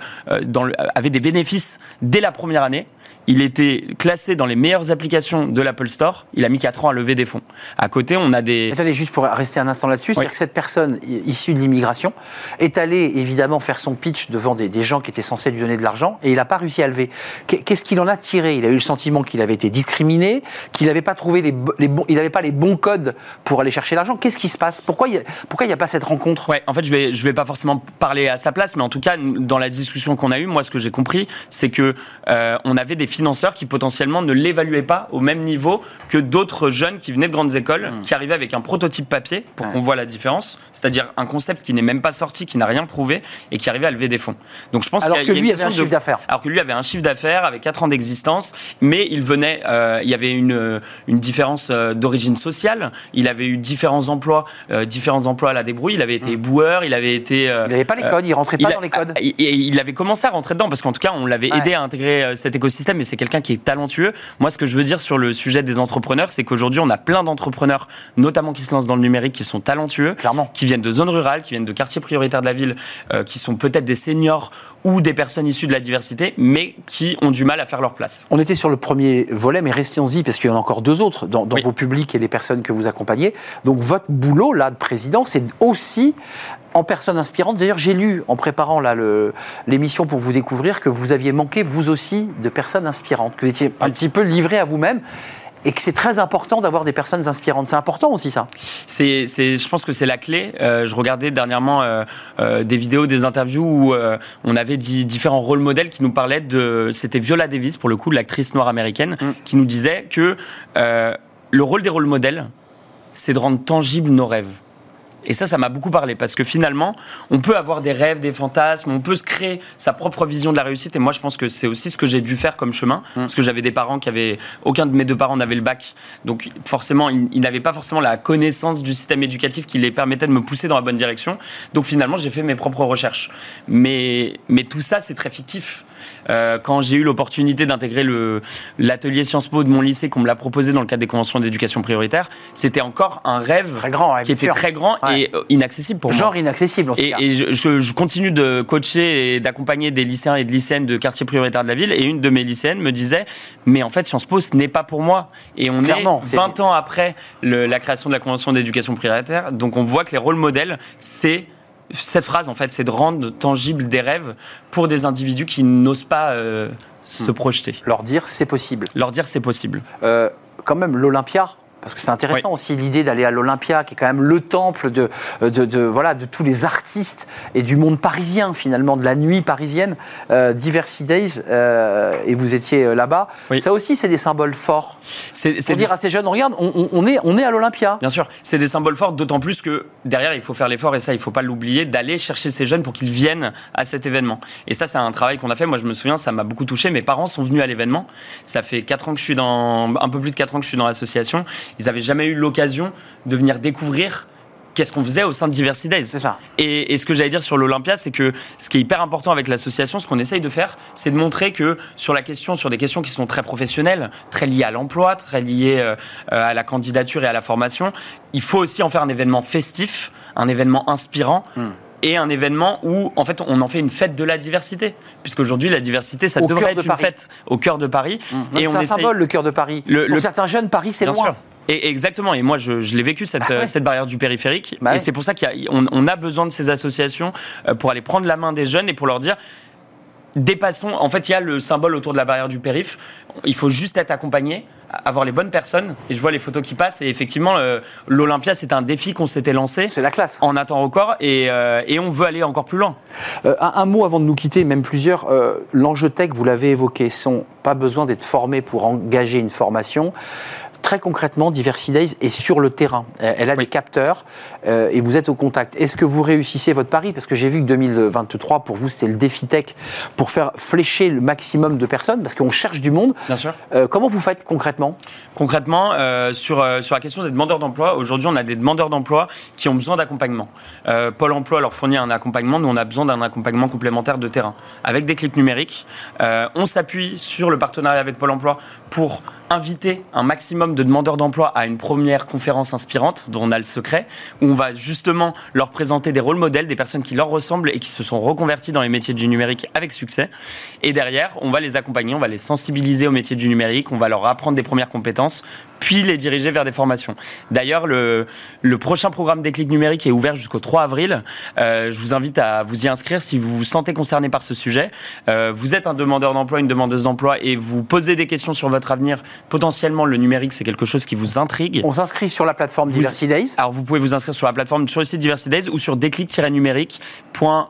avait des bénéfices dès la première année. Il était classé dans les meilleures applications de l'Apple Store. Il a mis 4 ans à lever des fonds. À côté, on a des, Attendez, juste pour rester un instant là-dessus, c'est-à-dire que cette personne issue de l'immigration est allée évidemment faire son pitch devant des, des gens qui étaient censés lui donner de l'argent et il n'a pas réussi à lever. Qu'est- Qu'est-ce qu'il en a tiré? Il a eu le sentiment qu'il avait été discriminé, qu'il n'avait pas trouvé les, les bons, il n'avait pas les bons codes pour aller chercher l'argent. Qu'est-ce qui se passe? Pourquoi il n'y a, pourquoi il y a pas cette rencontre? Ouais, en fait, je vais, je vais pas forcément parler à sa place, mais en tout cas, dans la discussion qu'on a eue, moi, ce que j'ai compris, c'est que euh, on avait des financeurs qui potentiellement ne l'évaluaient pas au même niveau que d'autres jeunes qui venaient de grandes écoles, qui arrivaient avec un prototype papier pour Ouais. qu'on voit la différence, c'est-à-dire un concept qui n'est même pas sorti, qui n'a rien prouvé et qui arrivait à lever des fonds. Donc, je pense Alors que lui avait un chiffre d'affaires. alors que lui avait un chiffre d'affaires avec 4 ans d'existence, mais il venait, euh, il y avait une, une différence euh, d'origine sociale. Il avait eu différents emplois, euh, différents emplois à la débrouille. Il avait été boueur, il avait été. euh, Il n'avait pas les codes, il rentrait pas il a- dans les codes. Et il avait commencé à rentrer dedans parce qu'en tout cas, on l'avait Ouais. aidé à intégrer cet écosystème. Et c'est quelqu'un qui est talentueux. Moi, ce que je veux dire sur le sujet des entrepreneurs, c'est qu'aujourd'hui, on a plein d'entrepreneurs, notamment qui se lancent dans le numérique, qui sont talentueux, Clairement. qui viennent de zones rurales, qui viennent de quartiers prioritaires de la ville, euh, qui sont peut-être des seniors ou des personnes issues de la diversité, mais qui ont du mal à faire leur place. On était sur le premier volet, mais restons-y parce qu'il y en a encore deux autres dans, dans Oui. vos publics et les personnes que vous accompagnez. Donc votre boulot là de président, c'est aussi en personne inspirante. D'ailleurs, j'ai lu en préparant là l'émission pour vous découvrir que vous aviez manqué vous aussi de personnes inspirantes, que vous étiez un petit peu livré à vous-même. Et que c'est très important d'avoir des personnes inspirantes. C'est important aussi, ça. C'est, je pense que c'est la clé. Euh, je regardais dernièrement euh, euh, des vidéos, des interviews où on avait di- différents rôles modèles qui nous parlaient de. C'était Viola Davis, pour le coup, l'actrice noire américaine, qui nous disait que le rôle des rôles modèles, c'est de rendre tangibles nos rêves. Et ça, ça m'a beaucoup parlé parce que finalement, on peut avoir des rêves, des fantasmes, on peut se créer sa propre vision de la réussite. Et moi, je pense que c'est aussi ce que j'ai dû faire comme chemin, parce que j'avais des parents qui avaient, aucun de mes deux parents n'avait le bac, donc forcément, ils, ils n'avaient pas forcément la connaissance du système éducatif qui les permettait de me pousser dans la bonne direction. Donc finalement, j'ai fait mes propres recherches. Mais, mais tout ça, c'est très fictif. Euh, quand j'ai eu l'opportunité d'intégrer l'atelier Sciences Po de mon lycée, qu'on me l'a proposé dans le cadre des conventions d'éducation prioritaire, c'était encore un rêve Très grand, ouais, qui était sûr. très grand Ouais. Est euh, inaccessible pour moi. Genre inaccessible en tout Et, cas. et je, je- je continue de coacher et d'accompagner des lycéens et de lycéennes de quartiers prioritaires de la ville. Et une de mes lycéennes me disait Mais en fait, Sciences Po, ce n'est pas pour moi. Et on Clairement, est c'est- 20 ans après le- la création de la Convention d'éducation prioritaire. Donc on voit que les rôles modèles, c'est cette phrase, en fait, c'est de rendre tangibles des rêves pour des individus qui n'osent pas euh, se Hmm. projeter. Leur dire c'est possible. Leur dire c'est possible. Euh, quand même l'Olympia. Parce que c'est intéressant Oui. aussi l'idée d'aller à l'Olympia, qui est quand même le temple de, de, de- voilà, de tous les artistes et du monde parisien, finalement, de la nuit parisienne. Euh, Diversity Days, euh, et vous étiez euh, là-bas. Oui. Ça aussi, c'est des symboles forts. C'est Pour dire à ces jeunes, regarde, on est, on est à l'Olympia. Bien sûr, c'est des symboles forts, d'autant plus que derrière, il faut faire l'effort, et ça, il ne faut pas l'oublier, d'aller chercher ces jeunes pour qu'ils viennent à cet événement. Et ça, c'est un travail qu'on a fait. Moi, je me souviens, ça m'a beaucoup touché. Mes parents sont venus à l'événement. Ça fait 4 ans que je suis dans, un peu plus de 4 ans que je suis dans l'association. Ils n'avaient jamais eu l'occasion de venir découvrir qu'est-ce qu'on faisait au sein de Diversity Days. C'est ça. Et, et ce que j'allais dire sur l'Olympia, c'est que ce qui est hyper important avec l'association, ce qu'on essaye de faire, c'est de montrer que sur la question, sur des questions qui sont très professionnelles, très liées à l'emploi, très liées euh, euh, à la candidature et à la formation, il faut aussi en faire un événement festif, un événement inspirant. Hmm. Et un événement où, en fait, on en fait une fête de la diversité. Puisqu'aujourd'hui, la diversité, ça Au devrait de être une Paris. fête au cœur de Paris. Donc, Et C'est on un essaye- symbole, le cœur de Paris. Le- Pour le- certains jeunes, Paris, c'est Bien loin. sûr. Et exactement. Et moi, je, je l'ai vécu cette, Bah ouais. cette barrière du périphérique. Bah et ouais. c'est pour ça qu'on on a besoin de ces associations euh, pour aller prendre la main des jeunes et pour leur dire dépassons. En fait, il y a le symbole autour de la barrière du périph. Il faut juste être accompagné, avoir les bonnes personnes. Et je vois les photos qui passent. Et effectivement, euh, l'Olympia, c'est un défi qu'on s'était lancé C'est la classe. en un temps record. Et, euh, et on veut aller encore plus loin. Euh, un, un mot avant de nous quitter, même plusieurs. L'enjeu tech, vous l'avez évoqué, sont pas besoin d'être formés pour engager une formation. Très concrètement, Diversity Days est sur le terrain. Elle a des capteurs euh, et vous êtes au contact. Est-ce que vous réussissez votre pari? Parce que j'ai vu que 2023, pour vous, c'était le défi tech pour faire flécher le maximum de personnes, parce qu'on cherche du monde. Bien sûr. Euh, comment vous faites concrètement? Concrètement, euh, sur, sur la question des demandeurs d'emploi, aujourd'hui, on a des demandeurs d'emploi qui ont besoin d'accompagnement. Pôle emploi leur fournit un accompagnement, nous, on a besoin d'un accompagnement complémentaire de terrain. Avec des clips numériques, on s'appuie sur le partenariat avec Pôle emploi pour inviter un maximum de demandeurs d'emploi à une première conférence inspirante, dont on a le secret, où on va justement leur présenter des rôles modèles, des personnes qui leur ressemblent et qui se sont reconverties dans les métiers du numérique avec succès. Et derrière, on va les accompagner, on va les sensibiliser aux métiers du numérique, on va leur apprendre des premières compétences, puis les diriger vers des formations. D'ailleurs, le, prochain programme Déclic numérique est ouvert jusqu'au 3 avril. Euh, je vous invite à vous y inscrire si vous vous sentez concerné par ce sujet. Euh, vous êtes un demandeur d'emploi, une demandeuse d'emploi et vous posez des questions sur votre avenir. Potentiellement, le numérique, c'est quelque chose qui vous intrigue. On s'inscrit sur la plateforme Vous- Diversity Days. Alors, vous pouvez vous inscrire sur la plateforme, sur le site Diversity Days ou sur déclic-numérique.com.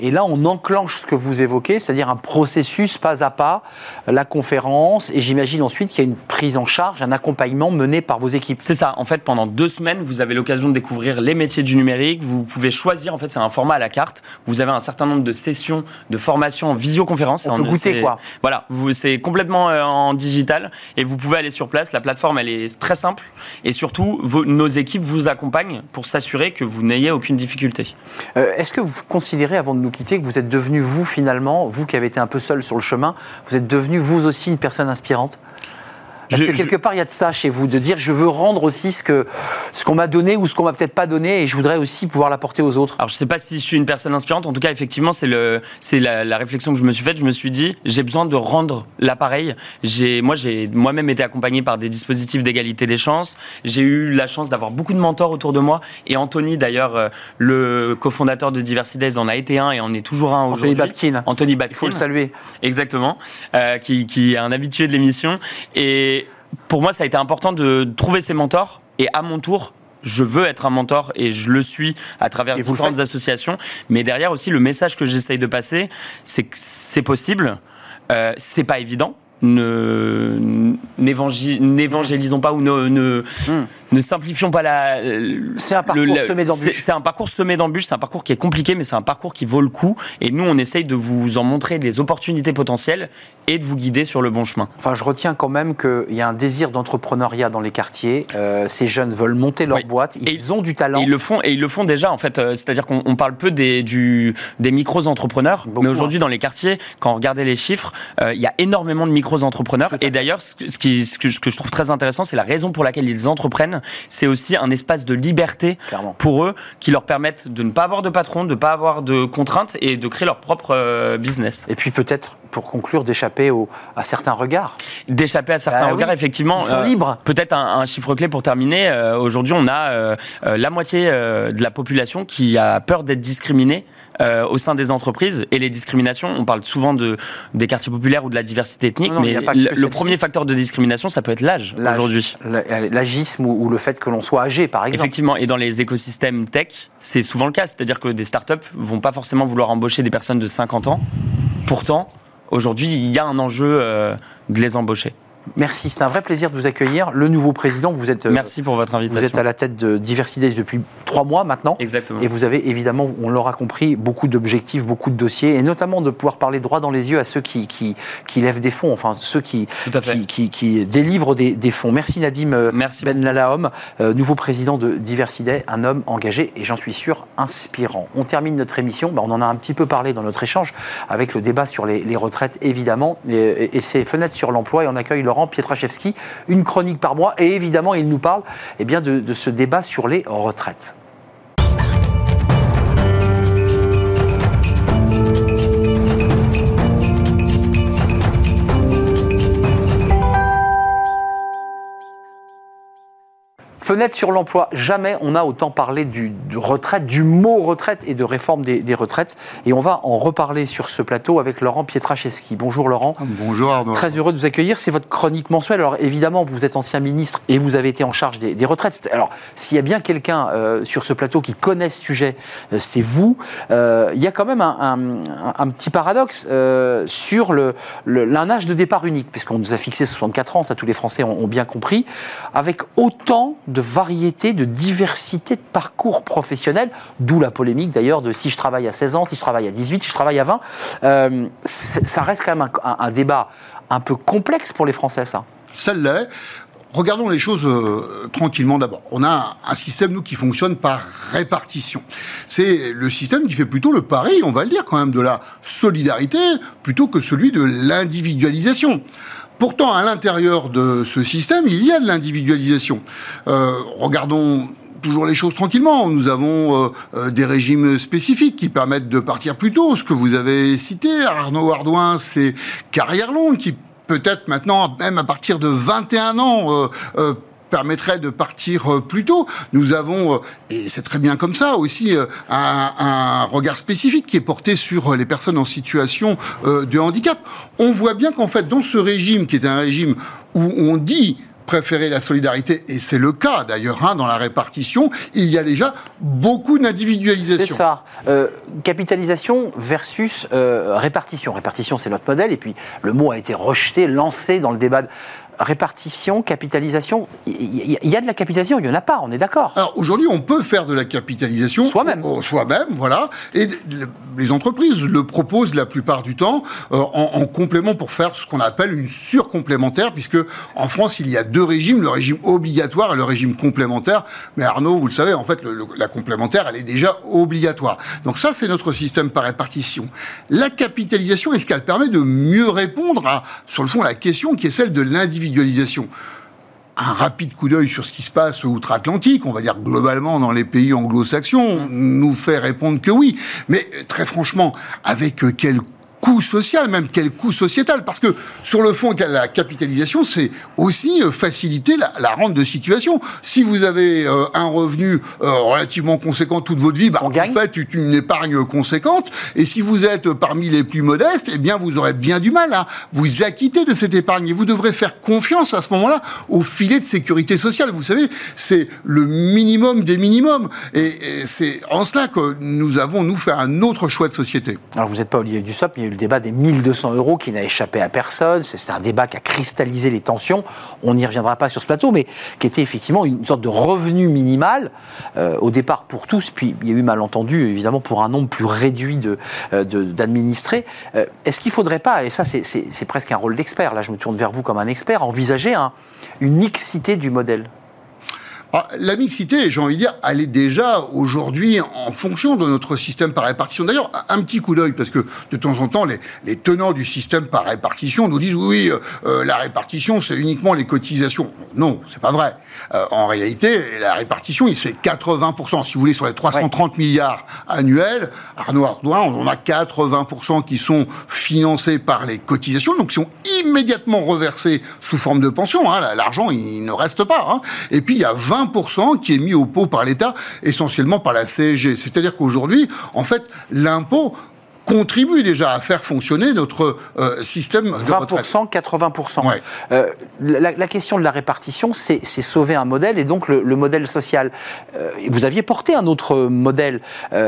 Et là, on enclenche ce que vous évoquez, c'est-à-dire un processus pas à pas, la conférence, et j'imagine ensuite qu'il y a une prise en charge, un accompagnement mené par vos équipes. C'est ça. En fait, pendant deux semaines, vous avez l'occasion de découvrir les métiers du numérique. Vous pouvez choisir. En fait, c'est un format à la carte. Vous avez un certain nombre de sessions de formation en visioconférence. On peut goûter, quoi. Voilà. C'est complètement euh, en digital et vous pouvez aller sur place. La plateforme, elle est très simple et surtout, vos- nos équipes vous accompagnent pour s'assurer que vous n'ayez aucune difficulté. Euh, Est-ce que vous considérez, avant de nous quitter, que vous êtes devenu, vous, finalement, vous qui avez été un peu seul sur le chemin, vous êtes devenu, vous aussi, une personne inspirante? Parce Je- que je- quelque part, il y a de ça chez vous, de dire je veux rendre aussi ce que ce qu'on m'a donné ou ce qu'on m'a peut-être pas donné, et je voudrais aussi pouvoir l'apporter aux autres. Alors je sais pas si je suis une personne inspirante. En tout cas, effectivement, c'est le, c'est la, la réflexion que je me suis faite. Je me suis dit, j'ai besoin de rendre l'appareil. J'ai, moi, j'ai moi-même été accompagné par des dispositifs d'égalité des chances. J'ai eu la chance d'avoir beaucoup de mentors autour de moi. Et Anthony, d'ailleurs, euh, le cofondateur de Diversity Days, en a été un et en est toujours un aujourd'hui. Anthony Babkin. Anthony Babkin. Il faut le saluer. Exactement, euh, qui, qui est un habitué de l'émission. Et pour moi, ça a été important de trouver ses mentors. Et à mon tour, je veux être un mentor et je le suis à travers Et différentes associations. Mais derrière aussi, le message que j'essaye de passer, c'est que c'est possible. Euh, c'est pas évident. Ne n'évangélisons pas ou ne, ne, Hmm. ne simplifions pas la. C'est un parcours semé d'embûches. C'est un parcours semé d'embûches. C'est un parcours qui est compliqué, mais c'est un parcours qui vaut le coup. Et nous, on essaye de vous en montrer les opportunités potentielles et de vous guider sur le bon chemin. Enfin, je retiens quand même qu'il y a un désir d'entrepreneuriat dans les quartiers. Euh, ces jeunes veulent monter leur Oui. boîte, ils Et- ont du talent. Et ils le font, et ils le font déjà en fait. Euh, C'est-à-dire qu'on on parle peu des, du, des micros entrepreneurs, Beaucoup, mais aujourd'hui dans les quartiers, quand on regardait les chiffres, euh, il y a énormément de micro micro-entrepreneurs. Et d'ailleurs, ce, qui- ce que, ce que je trouve très intéressant, c'est la raison pour laquelle ils entreprennent. C'est aussi un espace de liberté Clairement. pour eux qui leur permettent de ne pas avoir de patron, de ne pas avoir de contraintes et de créer leur propre euh, business. Et puis peut-être, pour conclure, d'échapper à certains regards. D'échapper à certains Bah oui, regards, effectivement. ils sont libres. Peut-être un, un chiffre clé pour terminer. euh, Aujourd'hui, on a euh, euh, la moitié euh, de la population qui a peur d'être discriminée. Euh, au sein des entreprises et les discriminations, on parle souvent de, des quartiers populaires ou de la diversité ethnique, Non, mais le, premier facteur de discrimination, ça peut être l'âge aujourd'hui. l- L'agisme ou, ou le fait que l'on soit âgé, par exemple. Effectivement, et dans les écosystèmes tech, c'est souvent le cas. C'est-à-dire que des startups vont pas forcément vouloir embaucher des personnes de 50 ans. Pourtant, aujourd'hui, il y a un enjeu euh, de les embaucher. Merci, c'est un vrai plaisir de vous accueillir. Le nouveau président, vous êtes, euh, Merci pour votre vous invitation. êtes à la tête de Diversity Days depuis trois mois maintenant. Exactement. Et vous avez évidemment, on l'aura compris, beaucoup d'objectifs, beaucoup de dossiers, et notamment de pouvoir parler droit dans les yeux à ceux qui, qui, qui lèvent des fonds, enfin ceux qui, qui, qui- qui délivrent des, des fonds. Merci Nadim euh, Merci Ben Lalaom, euh, nouveau président de Diversity Day, un homme engagé et j'en suis sûr inspirant. On termine notre émission, Bah, on en a un petit peu parlé dans notre échange avec le débat sur les, les retraites évidemment, et, et- et c'est Fenêtre sur l'emploi et on accueille Laurent Pietraszewski, une chronique par mois et évidemment il nous parle eh de ce débat sur les retraites. Fenêtre sur l'emploi, jamais on a autant parlé du, de retraite, du mot retraite et de réforme des, des retraites. Et on va en reparler sur ce plateau avec Laurent Pietraszewski. Bonjour Laurent. Bonjour Arnaud. Très heureux de vous accueillir. C'est votre chronique mensuelle. Alors évidemment, vous êtes ancien ministre et vous avez été en charge des, des retraites. Alors s'il y a bien quelqu'un euh, sur ce plateau qui connaît ce sujet, euh, c'est vous. Euh, il y a quand même un, un- un- un petit paradoxe sur le, le- l'un âge de départ unique, puisqu'on nous a fixé 64 ans, ça tous les Français ont, ont bien compris, avec autant de variété, de diversité de parcours professionnels, d'où la polémique d'ailleurs de si je travaille à 16 ans, si je travaille à 18, si je travaille à 20. Euh, ça reste quand même un, débat un peu complexe pour les Français, ça. Celle-là, regardons les choses euh, tranquillement d'abord. On a un, un système, nous, qui fonctionne par répartition. C'est le système qui fait plutôt le pari, on va le dire quand même, de la solidarité plutôt que celui de l'individualisation. Pourtant, à l'intérieur de ce système, il y a de l'individualisation. Euh, regardons toujours les choses tranquillement. Nous avons euh, euh, des régimes spécifiques qui permettent de partir plus tôt. Ce que vous avez cité, Arnaud Ardouin, c'est carrière longue qui peut-être maintenant, même à partir de 21 ans, permettrait de partir euh, plus tôt. Nous avons, euh, et c'est très bien comme ça aussi, euh, un, regard spécifique qui est porté sur les personnes en situation de handicap. On voit bien qu'en fait, dans ce régime, qui est un régime où on dit préférer la solidarité, et c'est le cas d'ailleurs hein, dans la répartition, il y a déjà beaucoup C'est d'individualisation. ça. Euh, capitalisation versus répartition. Répartition, c'est notre modèle. Et puis, le mot a été rejeté, lancé dans le débat. Répartition, capitalisation, il y, a de la capitalisation, il n'y en a pas, on est d'accord. Alors aujourd'hui, on peut faire de la capitalisation Soi-même. Soi-même, voilà. Et le- les entreprises le proposent la plupart du temps euh, en, en complément pour faire ce qu'on appelle une surcomplémentaire, puisque en France, il y a deux régimes, le régime obligatoire et le régime complémentaire. Mais Arnaud, vous le savez, en fait, le- le- la complémentaire, elle est déjà obligatoire. Donc ça, c'est notre système par répartition. La capitalisation, est-ce qu'elle permet de mieux répondre à, sur le fond, la question qui est celle de un rapide coup d'œil sur ce qui se passe outre-Atlantique, on va dire globalement dans les pays anglo-saxons, nous fait répondre que oui. Mais très franchement, avec quel coût social, même quel coût sociétal Parce que sur le fond, la capitalisation, c'est aussi euh, faciliter la, la rente de situation. Si vous avez euh, un revenu euh, relativement conséquent toute votre vie, bah, On gagne. faites une épargne conséquente. Et si vous êtes parmi les plus modestes, eh bien, vous aurez bien du mal à vous acquitter de cette épargne. Et vous devrez faire confiance à ce moment-là au filet de sécurité sociale. Vous savez, c'est le minimum des minimums. Et, et c'est en cela que nous avons, nous, fait un autre choix de société. Alors, vous n'êtes pas Olivier Dussopt, mais le débat des 1200 euros qui n'a échappé à personne. C'est un débat qui a cristallisé les tensions. On n'y reviendra pas sur ce plateau, mais qui était effectivement une sorte de revenu minimal euh, au départ pour tous. Puis il y a eu malentendu, évidemment, pour un nombre plus réduit euh, d'administrés. Euh, Est-ce qu'il ne faudrait pas, et ça c'est- presque un rôle d'expert, là je me tourne vers vous comme un expert, envisager un- une mixité du modèle? Ah, la mixité, j'ai envie de dire, elle est déjà aujourd'hui en fonction de notre système par répartition. D'ailleurs, un petit coup d'œil, parce que de temps en temps, les, tenants du système par répartition nous disent oui, euh, la répartition, c'est uniquement les cotisations. Non, c'est pas vrai. Euh, en réalité, la répartition, il fait 80%. Si vous voulez, sur les 330 milliards annuels, Arnaud Ardouin, on a 80% qui sont financés par les cotisations, donc qui sont immédiatement reversés sous forme de pension. Hein. L'argent, il ne reste pas. Hein. Et puis, il y a 20 qui est mis au pot par l'État, essentiellement par la CSG. C'est-à-dire qu'aujourd'hui, en fait, l'impôt contribue déjà à faire fonctionner notre euh, système de 20%, 80%. Euh, la, question de la répartition, c'est sauver un modèle et donc le, modèle social. Euh, vous aviez porté un autre modèle,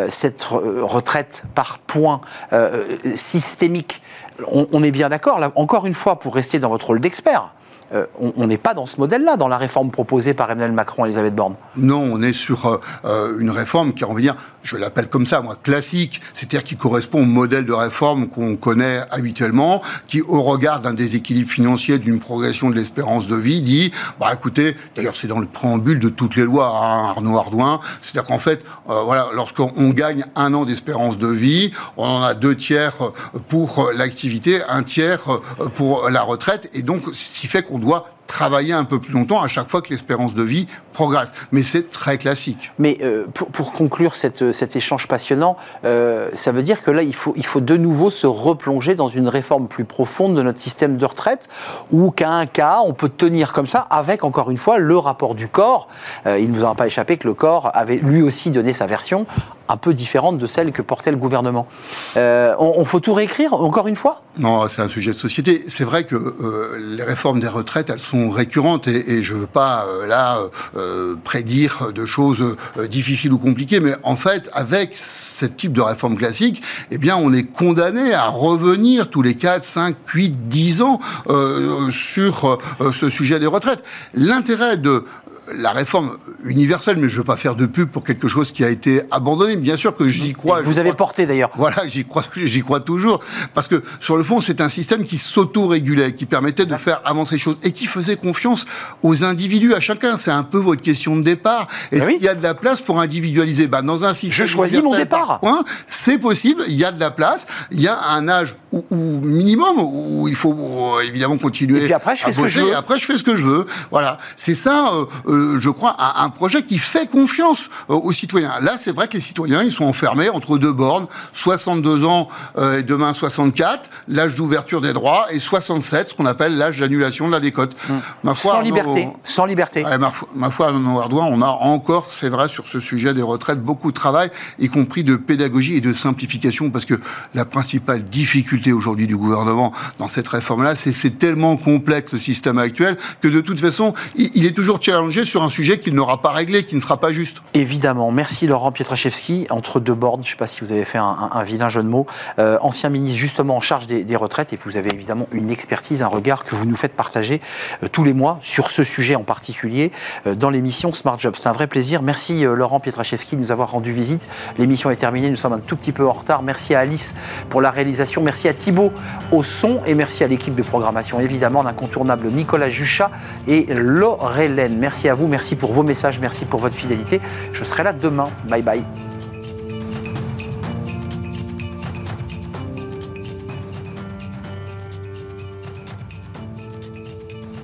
cette retraite par points systémique. On, on, est bien d'accord, encore une fois, pour rester dans votre rôle d'expert. Euh, on n'est pas dans ce modèle-là, dans la réforme proposée par Emmanuel Macron et Elisabeth Borne. Non, on est sur euh, euh, une réforme qui, on va dire, je l'appelle comme ça, moi, classique, c'est-à-dire qui correspond au modèle de réforme qu'on connaît habituellement, qui, au regard d'un déséquilibre financier, d'une progression de l'espérance de vie, dit, bah écoutez, d'ailleurs c'est dans le préambule de toutes les lois, hein, Arnaud Ardouin, c'est-à-dire qu'en fait, voilà, lorsqu'on gagne un an d'espérance de vie, on en a deux tiers pour l'activité, un tiers pour la retraite, et donc ce qui fait qu'on on doit travailler un peu plus longtemps à chaque fois que l'espérance de vie progresse. Mais c'est très classique. Mais euh, pour, conclure cette, cet échange passionnant, euh, ça veut dire que là, il faut, il faut de nouveau se replonger dans une réforme plus profonde de notre système de retraite, ou qu'à un cas, on peut tenir comme ça, avec encore une fois le rapport du corps. Euh, il ne vous aura pas échappé que le corps avait lui aussi donné sa version un peu différente de celle que portait le gouvernement. Euh, on, faut tout réécrire, encore une fois? Non, c'est un sujet de société. C'est vrai que euh, les réformes des retraites, elles sont récurrentes et, je ne veux pas, euh, là, prédire de choses difficiles ou compliquées, mais en fait, avec ce type de réforme classique, eh bien, on est condamné à revenir tous les 4, 5, 8, 10 ans sur ce sujet des retraites. L'intérêt de la réforme universelle, mais je ne veux pas faire de pub pour quelque chose qui a été abandonné. Bien sûr que j'y crois. Vous avez porté d'ailleurs. Voilà, j'y crois, j'y crois toujours. Parce que sur le fond, c'est un système qui s'auto-régulait, qui permettait de faire avancer les choses et qui faisait confiance aux individus, à chacun. C'est un peu votre question de départ. Est-ce qu'il y a de la place pour individualiser? Bah, Dans un système. Je choisis mon départ. C'est possible, il y a de la place. Il y a un âge ou, minimum où il faut euh, évidemment continuer. Et puis après, je fais ce que je veux. après, je fais ce que je veux. Voilà. C'est ça. Euh, euh, je crois, un, projet qui fait confiance aux citoyens. Là, c'est vrai que les citoyens, ils sont enfermés entre deux bornes, 62 ans euh, et demain 64, l'âge d'ouverture des droits, et 67, ce qu'on appelle l'âge d'annulation de la décote. Hum. Ma foi, sans liberté. Sans liberté. ma, foi, ma foi, on a encore, c'est vrai, sur ce sujet des retraites, beaucoup de travail, y compris de pédagogie et de simplification, parce que la principale difficulté aujourd'hui du gouvernement dans cette réforme-là, c'est c'est tellement complexe le système actuel que de toute façon, il, il est toujours challengé sur un sujet qu'il n'aura pas réglé, qui ne sera pas juste. Évidemment. Merci Laurent Pietraszewski. Entre deux bords, je ne sais pas si vous avez fait un, vilain jeu de mots, euh, ancien ministre justement en charge des, retraites, et vous avez évidemment une expertise, un regard que vous nous faites partager euh, tous les mois sur ce sujet en particulier euh, dans l'émission Smart Job. C'est un vrai plaisir. Merci Laurent Pietraszewski de nous avoir rendu visite. L'émission est terminée, nous sommes un tout petit peu en retard. Merci à Alice pour la réalisation, merci à Thibaut au son, et merci à l'équipe de programmation, évidemment, l'incontournable Nicolas Juchat et Laurelène. Merci à vous. Merci pour vos messages, merci pour votre fidélité. Je serai là demain. Bye bye.